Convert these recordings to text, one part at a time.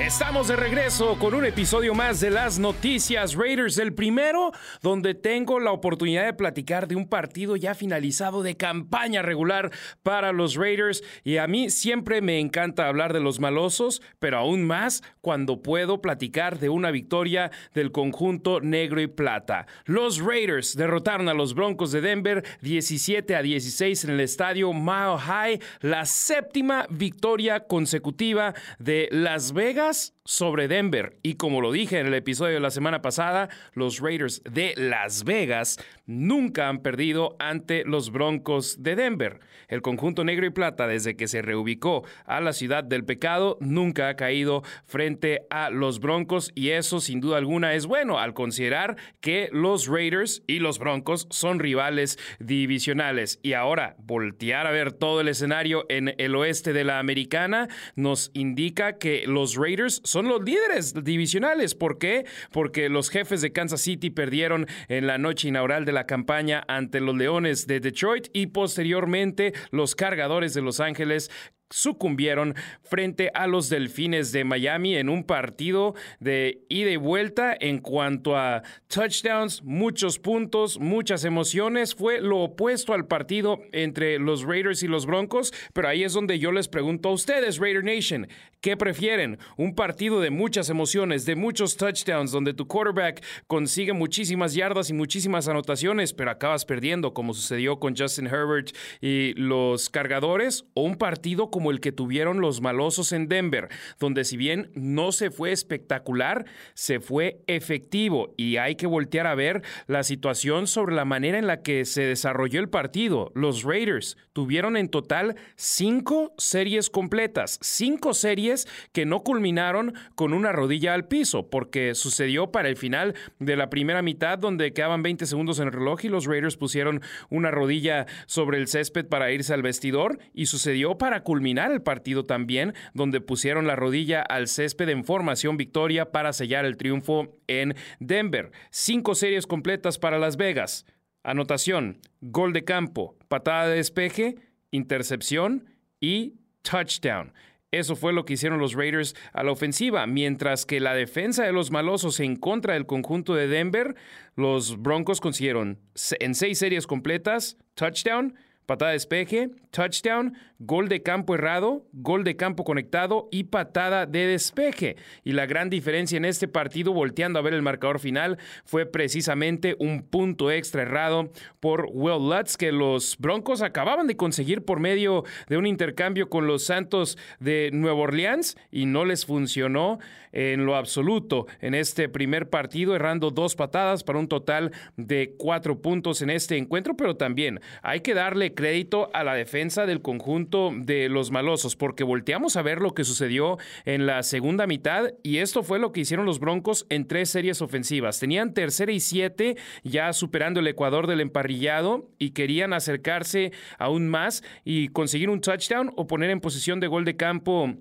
Estamos de regreso con un episodio más de las noticias Raiders, el primero donde tengo la oportunidad de platicar de un partido ya finalizado de campaña regular para los Raiders y a mí siempre me encanta hablar de los malosos, pero aún más cuando puedo platicar de una victoria del conjunto negro y plata. Los Raiders derrotaron a los Broncos de Denver 17 a 16 en el estadio Mile High, la séptima victoria consecutiva de Las Vegas ます。Sobre Denver. Y como lo dije en el episodio de la semana pasada, los Raiders de Las Vegas nunca han perdido ante los Broncos de Denver. El conjunto negro y plata, desde que se reubicó a la ciudad del pecado, nunca ha caído frente a los Broncos y eso sin duda alguna es bueno al considerar que los Raiders y los Broncos son rivales divisionales. Y ahora, voltear a ver todo el escenario en el oeste de la americana nos indica que los Raiders son los líderes divisionales. ¿Por qué? Porque los jefes de Kansas City perdieron en la noche inaugural de la campaña ante los Leones de Detroit y posteriormente los cargadores de Los Ángeles sucumbieron frente a los Delfines de Miami en un partido de ida y vuelta en cuanto a touchdowns, muchos puntos, muchas emociones. Fue lo opuesto al partido entre los Raiders y los Broncos, pero ahí es donde yo les pregunto a ustedes, Raider Nation, ¿qué prefieren? ¿Un partido de muchas emociones, de muchos touchdowns, donde tu quarterback consigue muchísimas yardas y muchísimas anotaciones, pero acabas perdiendo, como sucedió con Justin Herbert y los cargadores? ¿O un partido como el que tuvieron los malosos en Denver, donde si bien no se fue espectacular, se fue efectivo y hay que voltear a ver la situación sobre la manera en la que se desarrolló el partido. Los Raiders tuvieron en total cinco series completas, cinco series que no culminaron con una rodilla al piso, porque sucedió para el final de la primera mitad donde quedaban 20 segundos en el reloj y los Raiders pusieron una rodilla sobre el césped para irse al vestidor y sucedió para culminar el partido también, donde pusieron la rodilla al césped en formación victoria para sellar el triunfo en Denver. Cinco series completas para Las Vegas. Anotación, gol de campo, patada de despeje, intercepción y touchdown. Eso fue lo que hicieron los Raiders a la ofensiva, mientras que la defensa de los malosos en contra del conjunto de Denver, los Broncos consiguieron en seis series completas, touchdown, patada de despeje, touchdown, gol de campo errado, gol de campo conectado y patada de despeje. Y la gran diferencia en este partido, volteando a ver el marcador final, fue precisamente un punto extra errado por Will Lutz que los Broncos acababan de conseguir por medio de un intercambio con los Santos de Nueva Orleans y no les funcionó en lo absoluto en este primer partido, errando dos patadas para un total de cuatro puntos en este encuentro, pero también hay que darle crédito a la defensa del conjunto de los malosos, porque volteamos a ver lo que sucedió en la segunda mitad y esto fue lo que hicieron los Broncos en tres series ofensivas. Tenían tercera y siete, ya superando el Ecuador del emparrillado y querían acercarse aún más y conseguir un touchdown o poner en posición de gol de campo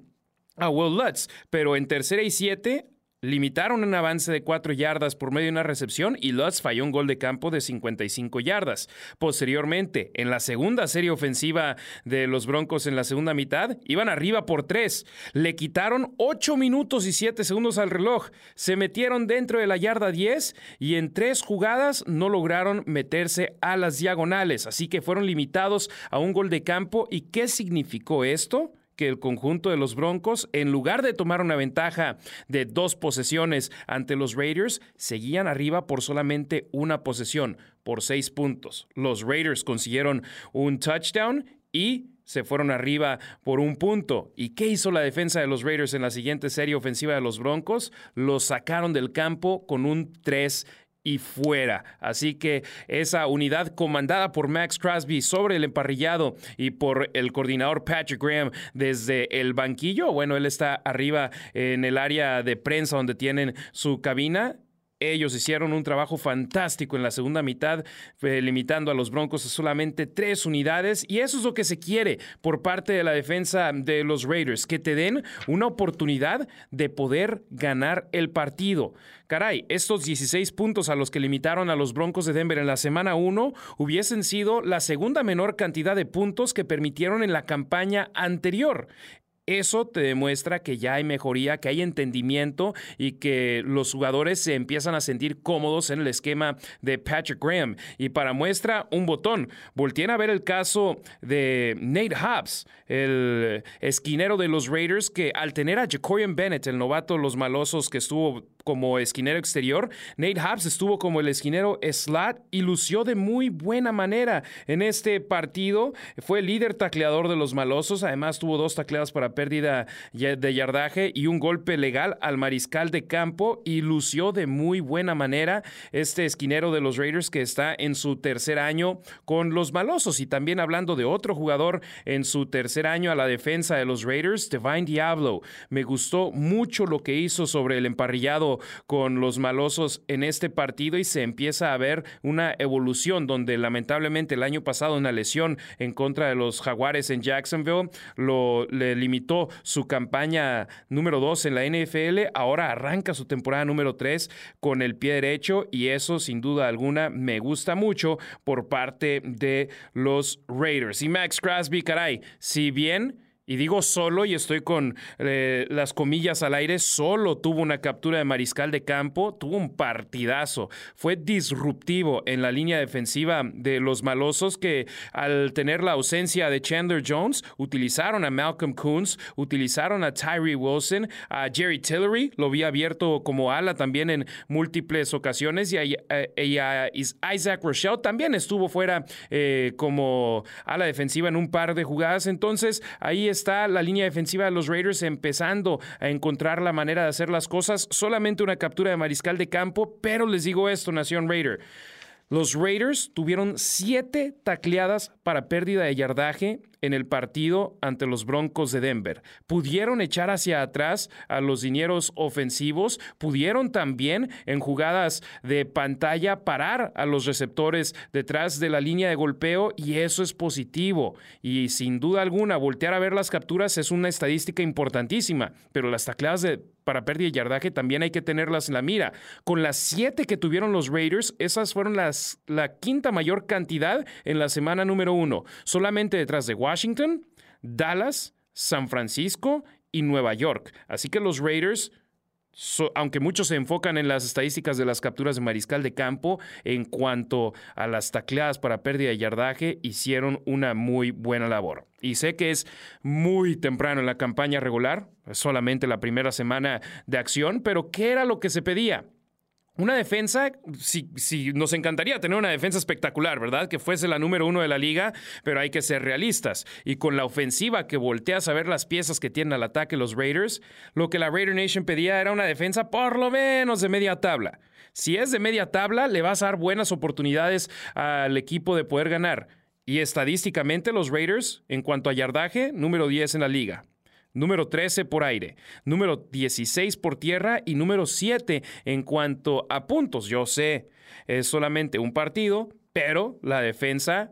a Will Lutz, pero en tercera y siete limitaron un avance de 4 yardas por medio de una recepción y Lutz falló un gol de campo de 55 yardas. Posteriormente, en la segunda serie ofensiva de los Broncos en la segunda mitad, iban arriba por 3. Le quitaron 8 minutos y 7 segundos al reloj. Se metieron dentro de la yarda 10 y en tres jugadas no lograron meterse a las diagonales. Así que fueron limitados a un gol de campo. ¿Y qué significó esto? Que el conjunto de los Broncos, en lugar de tomar una ventaja de dos posesiones ante los Raiders, seguían arriba por solamente una posesión, por seis puntos. Los Raiders consiguieron un touchdown y se fueron arriba por un punto. ¿Y qué hizo la defensa de los Raiders en la siguiente serie ofensiva de los Broncos? Los sacaron del campo con un 3 y fuera. Así que esa unidad comandada por Max Crosby sobre el emparrillado y por el coordinador Patrick Graham desde el banquillo, bueno, él está arriba en el área de prensa donde tienen su cabina Ellos hicieron un trabajo fantástico en la segunda mitad, eh, limitando a los Broncos a solamente tres unidades. Y eso es lo que se quiere por parte de la defensa de los Raiders, que te den una oportunidad de poder ganar el partido. Caray, estos 16 puntos a los que limitaron a los Broncos de Denver en la semana 1 hubiesen sido la segunda menor cantidad de puntos que permitieron en la campaña anterior. Eso te demuestra que ya hay mejoría, que hay entendimiento y que los jugadores se empiezan a sentir cómodos en el esquema de Patrick Graham. Y para muestra, un botón. Volteen a ver el caso de Nate Hobbs, el esquinero de los Raiders, que al tener a Jacorian Bennett, el novato los malosos que estuvo como esquinero exterior, Nate Hobbs estuvo como el esquinero slot y lució de muy buena manera en este partido. Fue el líder tacleador de los malosos, además tuvo dos tacleadas para pérdida de yardaje y un golpe legal al mariscal de campo y lució de muy buena manera este esquinero de los Raiders que está en su tercer año con los malosos y también hablando de otro jugador en su tercer año a la defensa de los Raiders, Divine Diablo. Me gustó mucho lo que hizo sobre el emparrillado con los malosos en este partido y se empieza a ver una evolución donde lamentablemente el año pasado una lesión en contra de los jaguares en Jacksonville lo le limitó su campaña número 2 en la NFL, ahora arranca su temporada número 3 con el pie derecho y eso sin duda alguna me gusta mucho por parte de los Raiders. Y Max Crosby, caray, si bien y digo solo, y estoy con eh, las comillas al aire, solo tuvo una captura de mariscal de campo, tuvo un partidazo. Fue disruptivo en la línea defensiva de los malosos que al tener la ausencia de Chandler Jones, utilizaron a Malcolm Coons, utilizaron a Tyree Wilson, a Jerry Tillery, lo vi abierto como ala también en múltiples ocasiones, y a, eh, Isaac Rochelle también estuvo fuera eh, como ala defensiva en un par de jugadas. Entonces, ahí es está la línea defensiva de los Raiders empezando a encontrar la manera de hacer las cosas. Solamente una captura de mariscal de campo, pero les digo esto, Nación Raider. Los Raiders tuvieron siete tacleadas para pérdida de yardaje en el partido ante los Broncos de Denver. Pudieron echar hacia atrás a los dineros ofensivos, pudieron también en jugadas de pantalla parar a los receptores detrás de la línea de golpeo y eso es positivo. Y sin duda alguna, voltear a ver las capturas es una estadística importantísima, pero las tacleadas de para pérdida de yardaje también hay que tenerlas en la mira. Con las siete que tuvieron los Raiders, esas fueron las, la quinta mayor cantidad en la semana número uno, solamente detrás de Washington, Dallas, San Francisco y Nueva York. Así que los Raiders aunque muchos se enfocan en las estadísticas de las capturas de mariscal de campo, en cuanto a las tacleadas para pérdida de yardaje, hicieron una muy buena labor. Y sé que es muy temprano en la campaña regular, solamente la primera semana de acción, pero ¿qué era lo que se pedía? Una defensa, si, nos encantaría tener una defensa espectacular, ¿verdad? Que fuese la número uno de la liga, pero hay que ser realistas. Y con la ofensiva que volteas a ver las piezas que tienen al ataque los Raiders, lo que la Raider Nation pedía era una defensa por lo menos de media tabla. Si es de media tabla, le vas a dar buenas oportunidades al equipo de poder ganar. Y estadísticamente los Raiders, en cuanto a yardaje, número 10 en la liga número 13 por aire, número 16 por tierra y número 7 en cuanto a puntos. Yo sé, es solamente un partido, pero la defensa,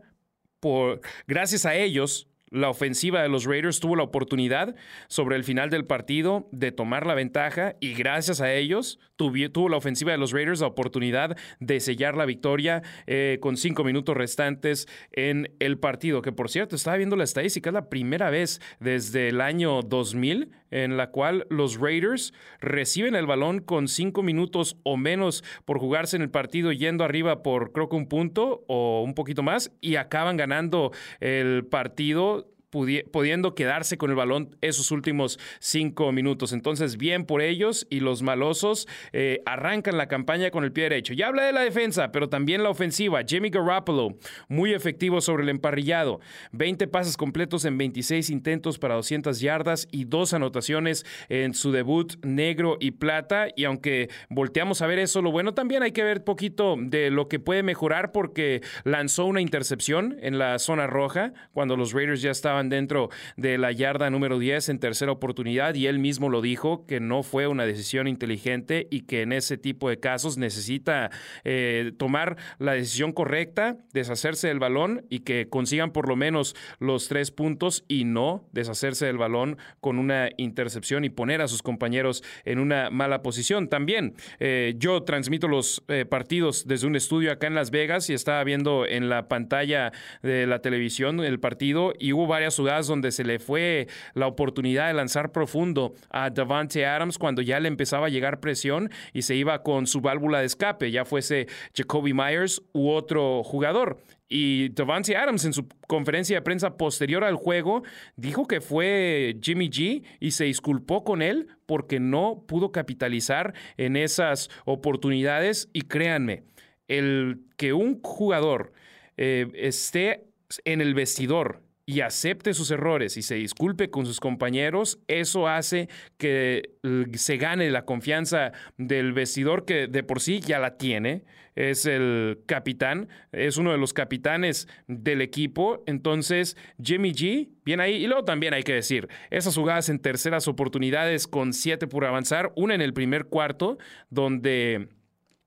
por, gracias a ellos, la ofensiva de los Raiders tuvo la oportunidad sobre el final del partido de tomar la ventaja y gracias a ellos tuvo, la ofensiva de los Raiders la oportunidad de sellar la victoria eh, con cinco minutos restantes en el partido. Que por cierto, estaba viendo la estadística, es la primera vez desde el año 2000 en la cual los Raiders reciben el balón con cinco minutos o menos por jugarse en el partido yendo arriba por creo que un punto o un poquito más y acaban ganando el partido pudiendo quedarse con el balón esos últimos cinco minutos. Entonces, bien por ellos y los malosos eh, arrancan la campaña con el pie derecho. Ya habla de la defensa, pero también la ofensiva. Jimmy Garoppolo, muy efectivo sobre el emparrillado. 20 pases completos en 26 intentos para 200 yardas y dos anotaciones en su debut negro y plata. Y aunque volteamos a ver eso, lo bueno también hay que ver poquito de lo que puede mejorar porque lanzó una intercepción en la zona roja cuando los Raiders ya estaban dentro de la yarda número 10 en tercera oportunidad y él mismo lo dijo que no fue una decisión inteligente y que en ese tipo de casos necesita eh, tomar la decisión correcta, deshacerse del balón y que consigan por lo menos los tres puntos y no deshacerse del balón con una intercepción y poner a sus compañeros en una mala posición. También eh, yo transmito los eh, partidos desde un estudio acá en Las Vegas y estaba viendo en la pantalla de la televisión el partido y hubo varias jugadas donde se le fue la oportunidad de lanzar profundo a Davante Adams cuando ya le empezaba a llegar presión y se iba con su válvula de escape, ya fuese Jacoby Myers u otro jugador. Y Davante Adams en su conferencia de prensa posterior al juego dijo que fue Jimmy G y se disculpó con él porque no pudo capitalizar en esas oportunidades. Y créanme, el que un jugador eh, esté en el vestidor y acepte sus errores y se disculpe con sus compañeros, eso hace que se gane la confianza del vestidor que de por sí ya la tiene. Es el capitán, es uno de los capitanes del equipo. Entonces, Jimmy G, bien ahí. Y luego también hay que decir, esas jugadas en terceras oportunidades con siete por avanzar, una en el primer cuarto, donde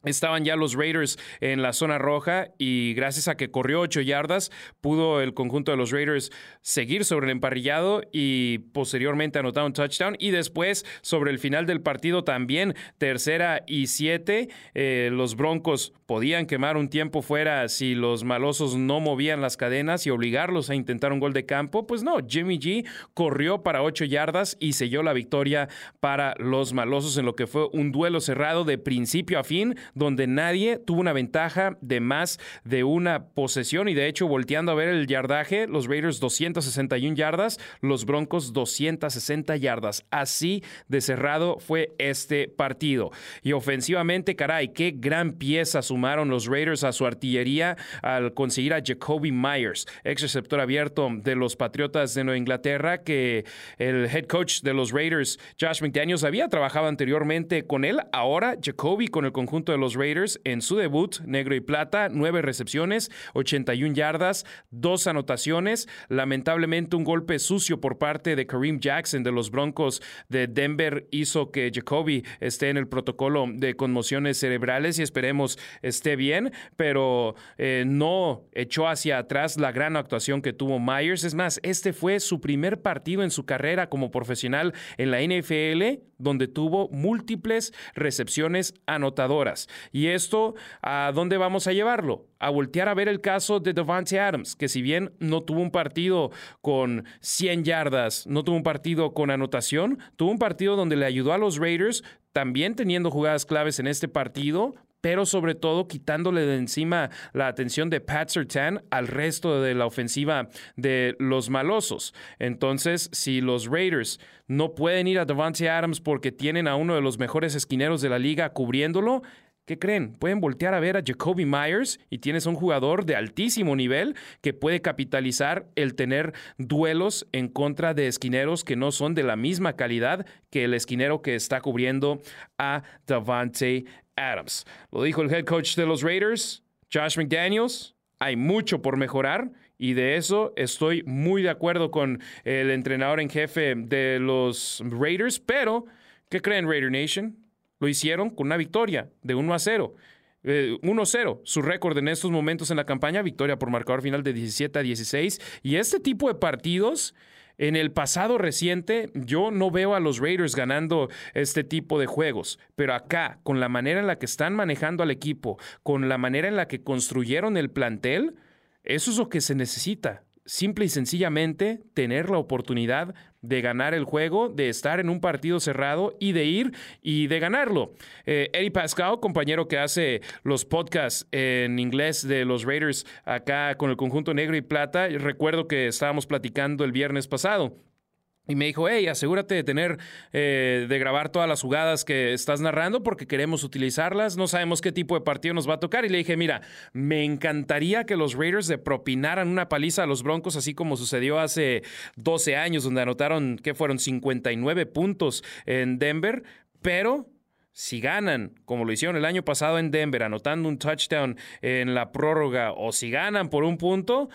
Estaban ya los Raiders en la zona roja y gracias a que corrió ocho yardas, pudo el conjunto de los Raiders seguir sobre el emparrillado y posteriormente anotar un touchdown. Y después, sobre el final del partido, también tercera y siete. Eh, los Broncos podían quemar un tiempo fuera si los malosos no movían las cadenas y obligarlos a intentar un gol de campo. Pues no, Jimmy G corrió para ocho yardas y selló la victoria para los malosos en lo que fue un duelo cerrado de principio a fin donde nadie tuvo una ventaja de más de una posesión y de hecho volteando a ver el yardaje, los Raiders 261 yardas, los Broncos 260 yardas. Así de cerrado fue este partido. Y ofensivamente, caray, qué gran pieza sumaron los Raiders a su artillería al conseguir a Jacoby Myers, ex receptor abierto de los Patriotas de Nueva Inglaterra, que el head coach de los Raiders, Josh McDaniels, había trabajado anteriormente con él. Ahora Jacoby con el conjunto de los Raiders en su debut, negro y plata, nueve recepciones, 81 yardas, dos anotaciones. Lamentablemente, un golpe sucio por parte de Kareem Jackson de los Broncos de Denver hizo que Jacoby esté en el protocolo de conmociones cerebrales y esperemos esté bien, pero eh, no echó hacia atrás la gran actuación que tuvo Myers. Es más, este fue su primer partido en su carrera como profesional en la NFL, donde tuvo múltiples recepciones anotadoras. ¿Y esto a dónde vamos a llevarlo? A voltear a ver el caso de Devante Adams, que si bien no tuvo un partido con 100 yardas, no tuvo un partido con anotación, tuvo un partido donde le ayudó a los Raiders, también teniendo jugadas claves en este partido, pero sobre todo quitándole de encima la atención de Pat Sertan al resto de la ofensiva de los malosos. Entonces, si los Raiders no pueden ir a Devante Adams porque tienen a uno de los mejores esquineros de la liga cubriéndolo, ¿Qué creen? Pueden voltear a ver a Jacoby Myers y tienes un jugador de altísimo nivel que puede capitalizar el tener duelos en contra de esquineros que no son de la misma calidad que el esquinero que está cubriendo a Davante Adams. Lo dijo el head coach de los Raiders, Josh McDaniels. Hay mucho por mejorar y de eso estoy muy de acuerdo con el entrenador en jefe de los Raiders, pero ¿qué creen Raider Nation? Lo hicieron con una victoria de 1 a 0. 1-0, eh, su récord en estos momentos en la campaña, victoria por marcador final de 17 a 16. Y este tipo de partidos, en el pasado reciente, yo no veo a los Raiders ganando este tipo de juegos, pero acá, con la manera en la que están manejando al equipo, con la manera en la que construyeron el plantel, eso es lo que se necesita simple y sencillamente tener la oportunidad de ganar el juego, de estar en un partido cerrado y de ir y de ganarlo. Eh, Eddie Pascal, compañero que hace los podcasts en inglés de los Raiders acá con el conjunto negro y plata, recuerdo que estábamos platicando el viernes pasado. Y me dijo, hey, asegúrate de tener, eh, de grabar todas las jugadas que estás narrando porque queremos utilizarlas. No sabemos qué tipo de partido nos va a tocar. Y le dije, mira, me encantaría que los Raiders le propinaran una paliza a los Broncos, así como sucedió hace 12 años, donde anotaron, que fueron 59 puntos en Denver. Pero si ganan, como lo hicieron el año pasado en Denver, anotando un touchdown en la prórroga, o si ganan por un punto,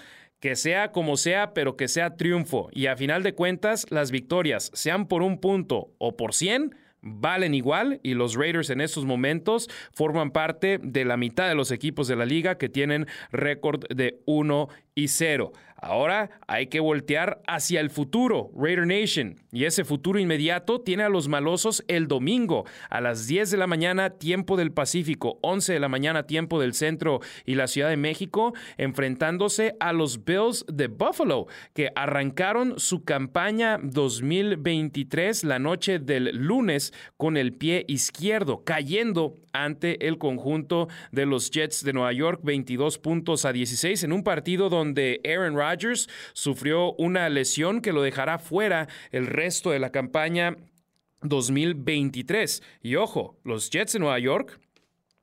que sea como sea, pero que sea triunfo. Y a final de cuentas, las victorias, sean por un punto o por 100, valen igual y los Raiders en estos momentos forman parte de la mitad de los equipos de la liga que tienen récord de 1 y 0. Ahora hay que voltear hacia el futuro, Raider Nation. Y ese futuro inmediato tiene a los malosos el domingo a las 10 de la mañana, tiempo del Pacífico, 11 de la mañana, tiempo del centro y la Ciudad de México, enfrentándose a los Bills de Buffalo, que arrancaron su campaña 2023 la noche del lunes con el pie izquierdo, cayendo ante el conjunto de los Jets de Nueva York, 22 puntos a 16 en un partido donde Aaron Rodgers sufrió una lesión que lo dejará fuera el resto de la campaña 2023. Y ojo, los Jets de Nueva York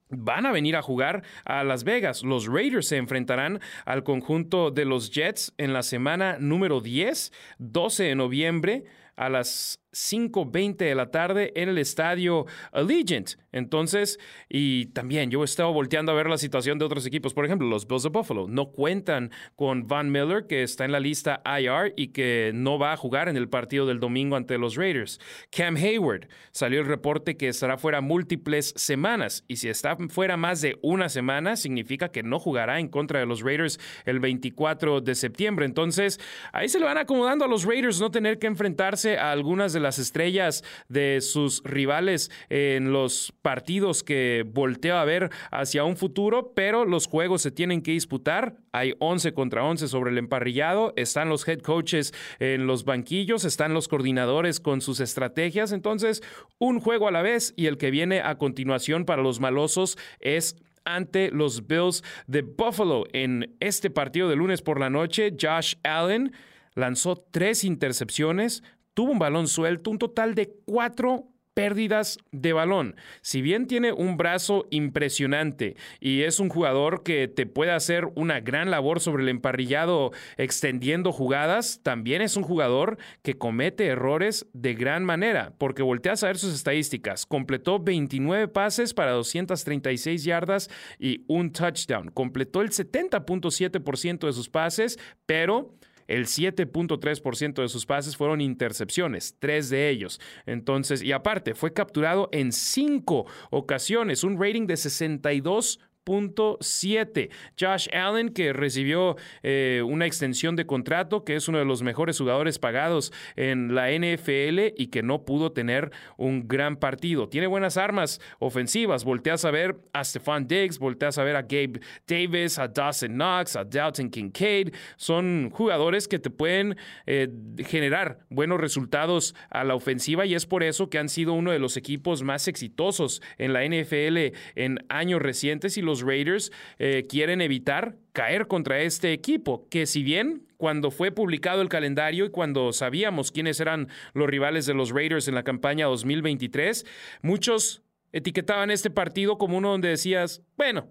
van a venir a jugar a Las Vegas. Los Raiders se enfrentarán al conjunto de los Jets en la semana número 10, 12 de noviembre a las 5.20 de la tarde en el estadio Allegiant. Entonces, y también yo he estado volteando a ver la situación de otros equipos. Por ejemplo, los Bills de Buffalo no cuentan con Van Miller, que está en la lista IR y que no va a jugar en el partido del domingo ante los Raiders. Cam Hayward salió el reporte que estará fuera múltiples semanas. Y si está fuera más de una semana, significa que no jugará en contra de los Raiders el 24 de septiembre. Entonces, ahí se le van acomodando a los Raiders no tener que enfrentarse a algunas de las estrellas de sus rivales en los partidos que volteo a ver hacia un futuro, pero los juegos se tienen que disputar. Hay 11 contra 11 sobre el emparrillado, están los head coaches en los banquillos, están los coordinadores con sus estrategias, entonces un juego a la vez y el que viene a continuación para los malosos es ante los Bills de Buffalo. En este partido de lunes por la noche, Josh Allen lanzó tres intercepciones, tuvo un balón suelto, un total de cuatro pérdidas de balón. Si bien tiene un brazo impresionante y es un jugador que te puede hacer una gran labor sobre el emparrillado extendiendo jugadas, también es un jugador que comete errores de gran manera, porque volteas a ver sus estadísticas. Completó 29 pases para 236 yardas y un touchdown. Completó el 70.7% de sus pases, pero el 7.3% de sus pases fueron intercepciones, tres de ellos. Entonces, y aparte, fue capturado en cinco ocasiones, un rating de 62 7. Josh Allen, que recibió eh, una extensión de contrato, que es uno de los mejores jugadores pagados en la NFL y que no pudo tener un gran partido. Tiene buenas armas ofensivas. Volteas a ver a Stephon Diggs, volteas a ver a Gabe Davis, a Dawson Knox, a Dalton Kincaid. Son jugadores que te pueden eh, generar buenos resultados a la ofensiva y es por eso que han sido uno de los equipos más exitosos en la NFL en años recientes y los los Raiders eh, quieren evitar caer contra este equipo, que si bien cuando fue publicado el calendario y cuando sabíamos quiénes eran los rivales de los Raiders en la campaña 2023, muchos etiquetaban este partido como uno donde decías, bueno,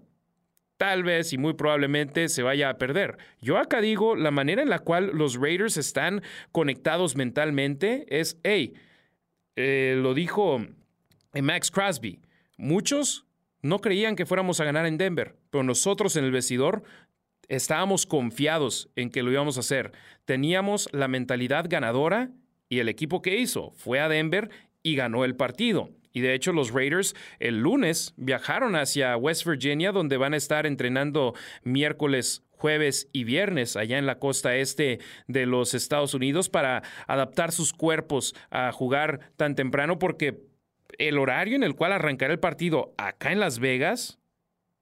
tal vez y muy probablemente se vaya a perder. Yo acá digo, la manera en la cual los Raiders están conectados mentalmente es, hey, eh, lo dijo Max Crosby, muchos no creían que fuéramos a ganar en Denver, pero nosotros en el vestidor estábamos confiados en que lo íbamos a hacer. Teníamos la mentalidad ganadora y el equipo que hizo fue a Denver y ganó el partido. Y de hecho los Raiders el lunes viajaron hacia West Virginia donde van a estar entrenando miércoles, jueves y viernes allá en la costa este de los Estados Unidos para adaptar sus cuerpos a jugar tan temprano porque el horario en el cual arrancará el partido acá en Las Vegas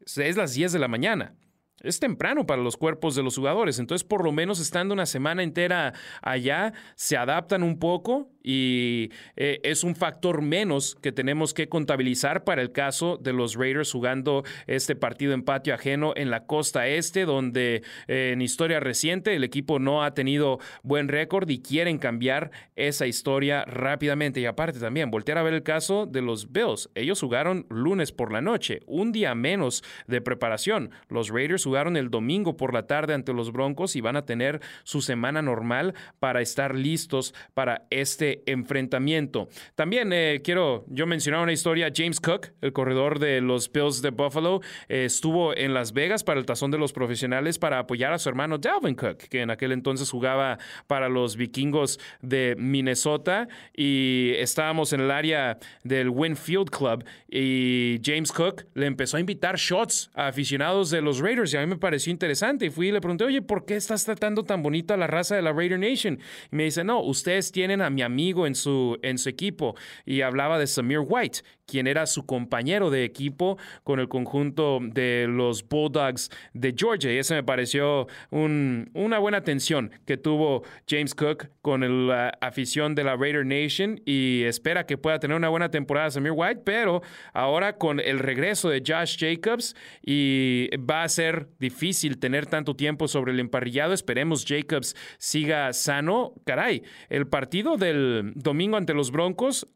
es las 10 de la mañana es temprano para los cuerpos de los jugadores. Entonces, por lo menos estando una semana entera allá, se adaptan un poco y eh, es un factor menos que tenemos que contabilizar para el caso de los Raiders jugando este partido en patio ajeno en la costa este, donde eh, en historia reciente el equipo no ha tenido buen récord y quieren cambiar esa historia rápidamente. Y aparte también, voltear a ver el caso de los Bills. Ellos jugaron lunes por la noche, un día menos de preparación. Los Raiders jugaron el domingo por la tarde ante los Broncos y van a tener su semana normal para estar listos para este ese enfrentamiento. También eh, quiero yo mencionar una historia. James Cook, el corredor de los Bills de Buffalo, eh, estuvo en Las Vegas para el tazón de los profesionales para apoyar a su hermano Dalvin Cook, que en aquel entonces jugaba para los vikingos de Minnesota y estábamos en el área del Winfield Club y James Cook le empezó a invitar shots a aficionados de los Raiders y a mí me pareció interesante y fui y le pregunté, oye, ¿por qué estás tratando tan bonita la raza de la Raider Nation? Y me dice, no, ustedes tienen a mi amigo en su, en su equipo y hablaba de Samir White, quien era su compañero de equipo con el conjunto de los Bulldogs de Georgia. Y ese me pareció una buena atención que tuvo James Cook con la afición de la Raider Nation y espera que pueda tener una buena temporada Samir White, pero ahora con el regreso de Josh Jacobs y va a ser difícil tener tanto tiempo sobre el emparrillado. Esperemos Jacobs siga sano. Caray, el partido del domingo ante los Broncos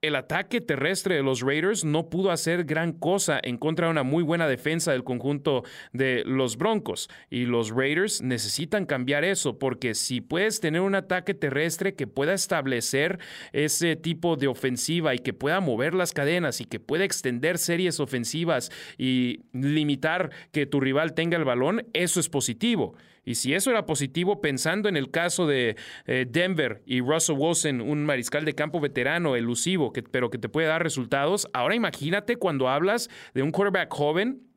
el ataque terrestre de los Raiders no pudo hacer gran cosa en contra de una muy buena defensa del conjunto de los Broncos. Y los Raiders necesitan cambiar eso, porque si puedes tener un ataque terrestre que pueda establecer ese tipo de ofensiva y que pueda mover las cadenas y que pueda extender series ofensivas y limitar que tu rival tenga el balón, eso es positivo. Y si eso era positivo, pensando en el caso de eh, Denver y Russell Wilson, un mariscal de campo veterano, elusivo, que, pero que te puede dar resultados, ahora imagínate cuando hablas de un quarterback joven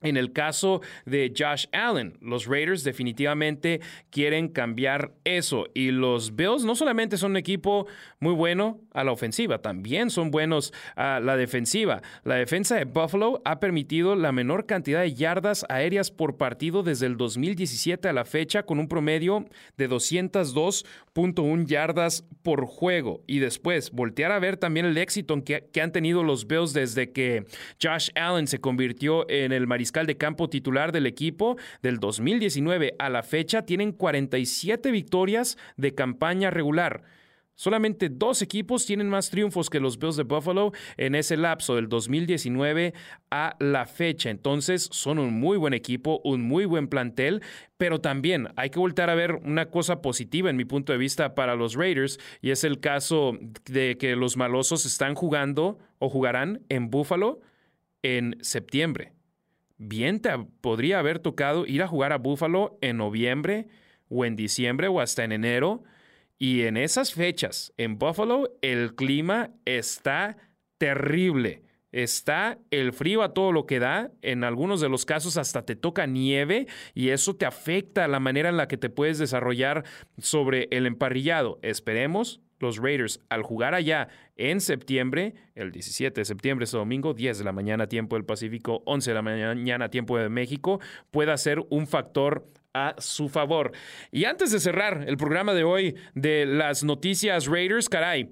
en el caso de Josh Allen, los Raiders definitivamente quieren cambiar eso. Y los Bills no solamente son un equipo muy bueno a la ofensiva, también son buenos a la defensiva. La defensa de Buffalo ha permitido la menor cantidad de yardas aéreas por partido desde el 2017 a la fecha, con un promedio de 202.1 yardas por juego. Y después, voltear a ver también el éxito que, que han tenido los Bills desde que Josh Allen se convirtió en el mariscal de campo titular del equipo del 2019 a la fecha tienen 47 victorias de campaña regular. Solamente dos equipos tienen más triunfos que los Bills de Buffalo en ese lapso del 2019 a la fecha. Entonces son un muy buen equipo, un muy buen plantel, pero también hay que voltar a ver una cosa positiva en mi punto de vista para los Raiders y es el caso de que los malosos están jugando o jugarán en Buffalo en septiembre bien te podría haber tocado ir a jugar a Buffalo en noviembre o en diciembre o hasta en enero. Y en esas fechas, en Buffalo, el clima está terrible. Está el frío a todo lo que da, en algunos de los casos hasta te toca nieve y eso te afecta la manera en la que te puedes desarrollar sobre el emparrillado. Esperemos los Raiders al jugar allá en septiembre, el 17 de septiembre, ese domingo, 10 de la mañana tiempo del Pacífico, 11 de la mañana tiempo de México, pueda ser un factor a su favor. Y antes de cerrar el programa de hoy de las noticias Raiders, caray,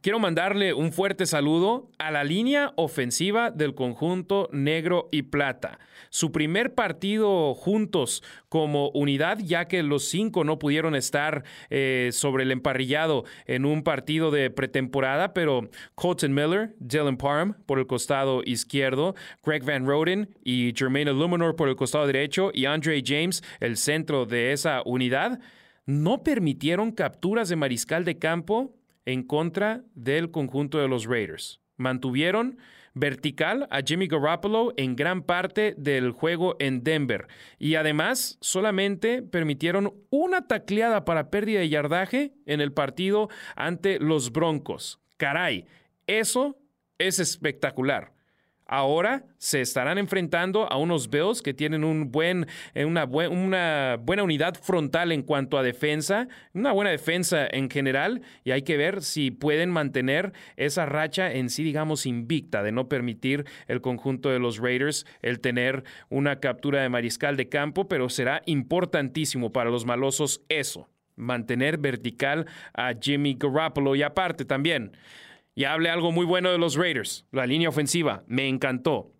Quiero mandarle un fuerte saludo a la línea ofensiva del conjunto negro y plata. Su primer partido juntos como unidad, ya que los cinco no pudieron estar eh, sobre el emparrillado en un partido de pretemporada, pero Colton Miller, Dylan Parham por el costado izquierdo, Greg Van Roden y Jermaine Illuminor por el costado derecho y Andre James, el centro de esa unidad, no permitieron capturas de mariscal de campo en contra del conjunto de los Raiders. Mantuvieron vertical a Jimmy Garoppolo en gran parte del juego en Denver y además solamente permitieron una tacleada para pérdida de yardaje en el partido ante los Broncos. Caray, eso es espectacular. Ahora se estarán enfrentando a unos Bills que tienen un buen, eh, una, una, buena unidad frontal en cuanto a defensa, una buena defensa en general, y hay que ver si pueden mantener esa racha en sí, digamos, invicta, de no permitir el conjunto de los Raiders el tener una captura de mariscal de campo, pero será importantísimo para los malosos eso, mantener vertical a Jimmy Garoppolo y aparte también. Y hable algo muy bueno de los Raiders. La línea ofensiva. Me encantó.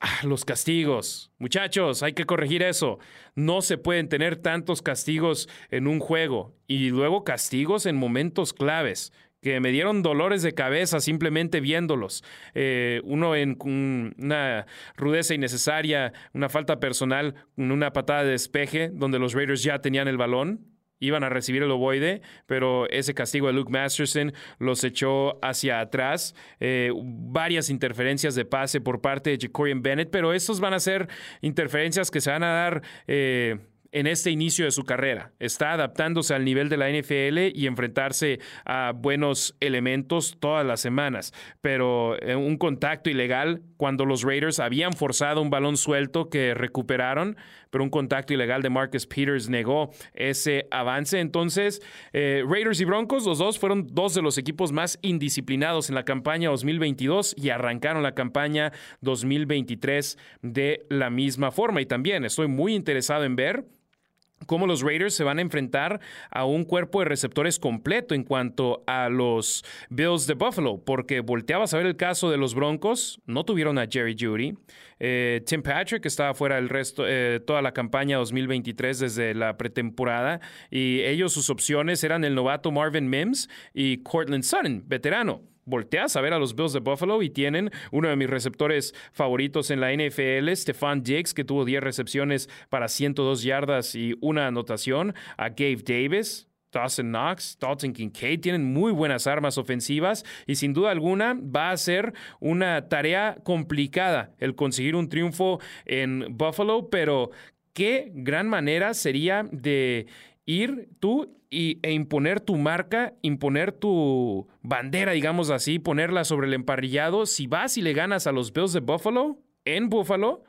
Ah, los castigos. Muchachos, hay que corregir eso. No se pueden tener tantos castigos en un juego. Y luego castigos en momentos claves que me dieron dolores de cabeza simplemente viéndolos. Eh, uno en una rudeza innecesaria, una falta personal, una patada de despeje donde los Raiders ya tenían el balón iban a recibir el ovoide, pero ese castigo de Luke Masterson los echó hacia atrás. Eh, varias interferencias de pase por parte de Jacorian Bennett, pero estos van a ser interferencias que se van a dar eh, en este inicio de su carrera. Está adaptándose al nivel de la NFL y enfrentarse a buenos elementos todas las semanas. Pero eh, un contacto ilegal cuando los Raiders habían forzado un balón suelto que recuperaron, pero un contacto ilegal de Marcus Peters negó ese avance. Entonces, eh, Raiders y Broncos, los dos fueron dos de los equipos más indisciplinados en la campaña 2022 y arrancaron la campaña 2023 de la misma forma. Y también estoy muy interesado en ver cómo los Raiders se van a enfrentar a un cuerpo de receptores completo en cuanto a los Bills de Buffalo, porque volteabas a ver el caso de los Broncos, no tuvieron a Jerry Judy. Eh, Tim Patrick estaba fuera del resto, eh, toda la campaña 2023 desde la pretemporada, y ellos sus opciones eran el novato Marvin Mims y Cortland Sutton, veterano volteas a ver a los Bills de Buffalo y tienen uno de mis receptores favoritos en la NFL, Stefan Diggs, que tuvo 10 recepciones para 102 yardas y una anotación, a Gabe Davis, Dawson Knox, Dalton Kincaid tienen muy buenas armas ofensivas y sin duda alguna va a ser una tarea complicada el conseguir un triunfo en Buffalo, pero qué gran manera sería de ir tú y, e imponer tu marca, imponer tu bandera, digamos así, ponerla sobre el emparrillado. Si vas y le ganas a los Bills de Buffalo, en Buffalo,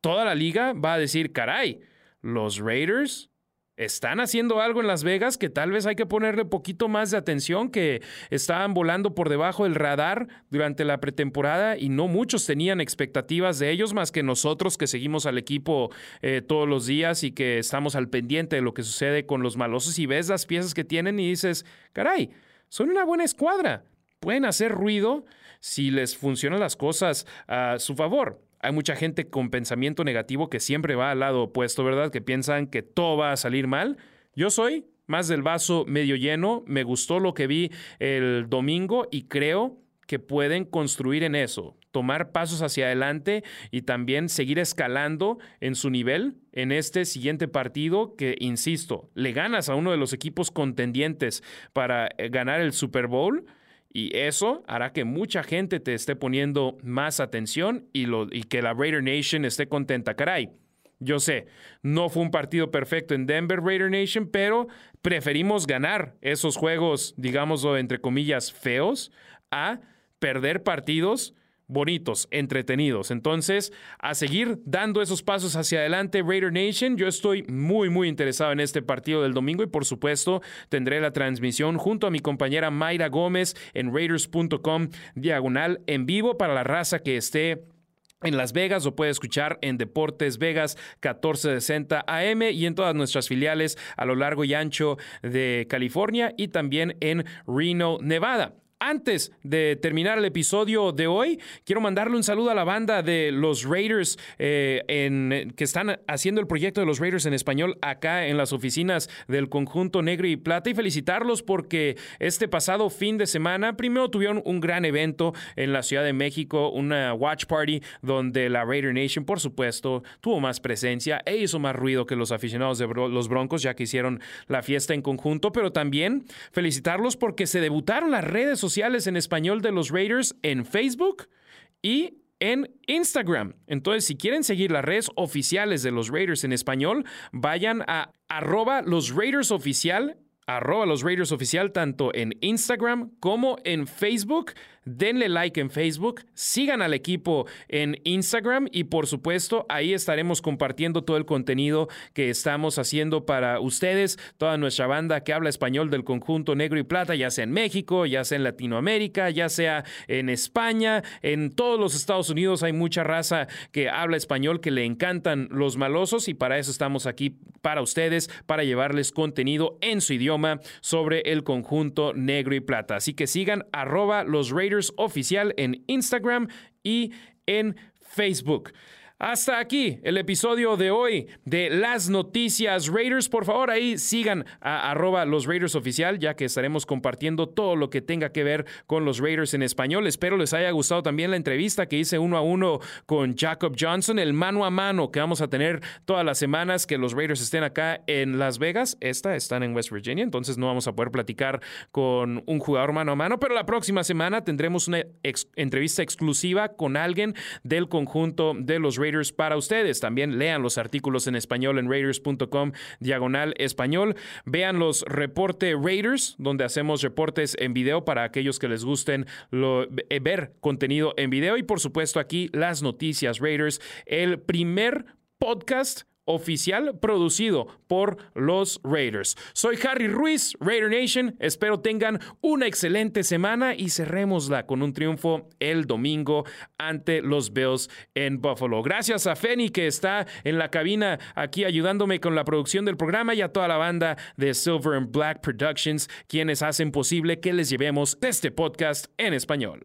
toda la liga va a decir, caray, los Raiders están haciendo algo en Las Vegas que tal vez hay que ponerle poquito más de atención, que estaban volando por debajo del radar durante la pretemporada y no muchos tenían expectativas de ellos más que nosotros que seguimos al equipo eh, todos los días y que estamos al pendiente de lo que sucede con los malosos y ves las piezas que tienen y dices, caray, son una buena escuadra, pueden hacer ruido si les funcionan las cosas a su favor. Hay mucha gente con pensamiento negativo que siempre va al lado opuesto, ¿verdad? Que piensan que todo va a salir mal. Yo soy más del vaso medio lleno. Me gustó lo que vi el domingo y creo que pueden construir en eso, tomar pasos hacia adelante y también seguir escalando en su nivel en este siguiente partido que, insisto, le ganas a uno de los equipos contendientes para eh, ganar el Super Bowl y eso hará que mucha gente te esté poniendo más atención y, que la Raider Nation esté contenta. Caray, yo sé, no fue un partido perfecto en Denver Raider Nation, pero preferimos ganar esos juegos, digámoslo entre comillas, feos, a perder partidos bonitos, entretenidos. Entonces, a seguir dando esos pasos hacia adelante, Raider Nation. Yo estoy muy, muy interesado en este partido del domingo y por supuesto tendré la transmisión junto a mi compañera Mayra Gómez en raiders.com diagonal en vivo para la raza que esté en Las Vegas lo puede escuchar en Deportes Vegas 1460 AM y en todas nuestras filiales a lo largo y ancho de California y también en Reno, Nevada. Antes de terminar el episodio de hoy, quiero mandarle un saludo a la banda de los Raiders eh, en, que están haciendo el proyecto de los Raiders en español acá en las oficinas del conjunto negro y plata. Y felicitarlos porque este pasado fin de semana primero tuvieron un gran evento en la Ciudad de México, una watch party donde la Raider Nation, por supuesto, tuvo más presencia e hizo más ruido que los aficionados de los Broncos ya que hicieron la fiesta en conjunto, pero también felicitarlos porque se debutaron las redes sociales en español de los Raiders en Facebook y en Instagram. Entonces, si quieren seguir las redes oficiales de los Raiders en español, vayan a arroba los Raiders oficial, arroba los Raiders oficial, tanto en Instagram como en Facebook denle like en Facebook, sigan al equipo en Instagram y por supuesto ahí estaremos compartiendo todo el contenido que estamos haciendo para ustedes, toda nuestra banda que habla español del conjunto negro y plata, ya sea en México, ya sea en Latinoamérica, ya sea en España, en todos los Estados Unidos hay mucha raza que habla español que le encantan los malosos y para eso estamos aquí para ustedes, para llevarles contenido en su idioma sobre el conjunto negro y plata. Así que sigan arroba los Raiders oficial en Instagram y en Facebook. Hasta aquí el episodio de hoy de Las Noticias Raiders. Por favor, ahí sigan a arroba los Raiders oficial, ya que estaremos compartiendo todo lo que tenga que ver con los Raiders en español. Espero les haya gustado también la entrevista que hice uno a uno con Jacob Johnson, el mano a mano que vamos a tener todas las semanas que los Raiders estén acá en Las Vegas. Esta están en West Virginia, entonces no vamos a poder platicar con un jugador mano a mano, pero la próxima semana tendremos una entrevista exclusiva con alguien del conjunto de los Raiders para ustedes. También lean los artículos en español en raiders.com diagonal español. Vean los reporte Raiders, donde hacemos reportes en video para aquellos que les gusten eh, ver contenido en video. Y por supuesto aquí las noticias Raiders, el primer podcast oficial producido por los Raiders. Soy Harry Ruiz, Raider Nation. Espero tengan una excelente semana y cerrémosla con un triunfo el domingo ante los Bills en Buffalo. Gracias a Feni que está en la cabina aquí ayudándome con la producción del programa y a toda la banda de Silver and Black Productions quienes hacen posible que les llevemos este podcast en español.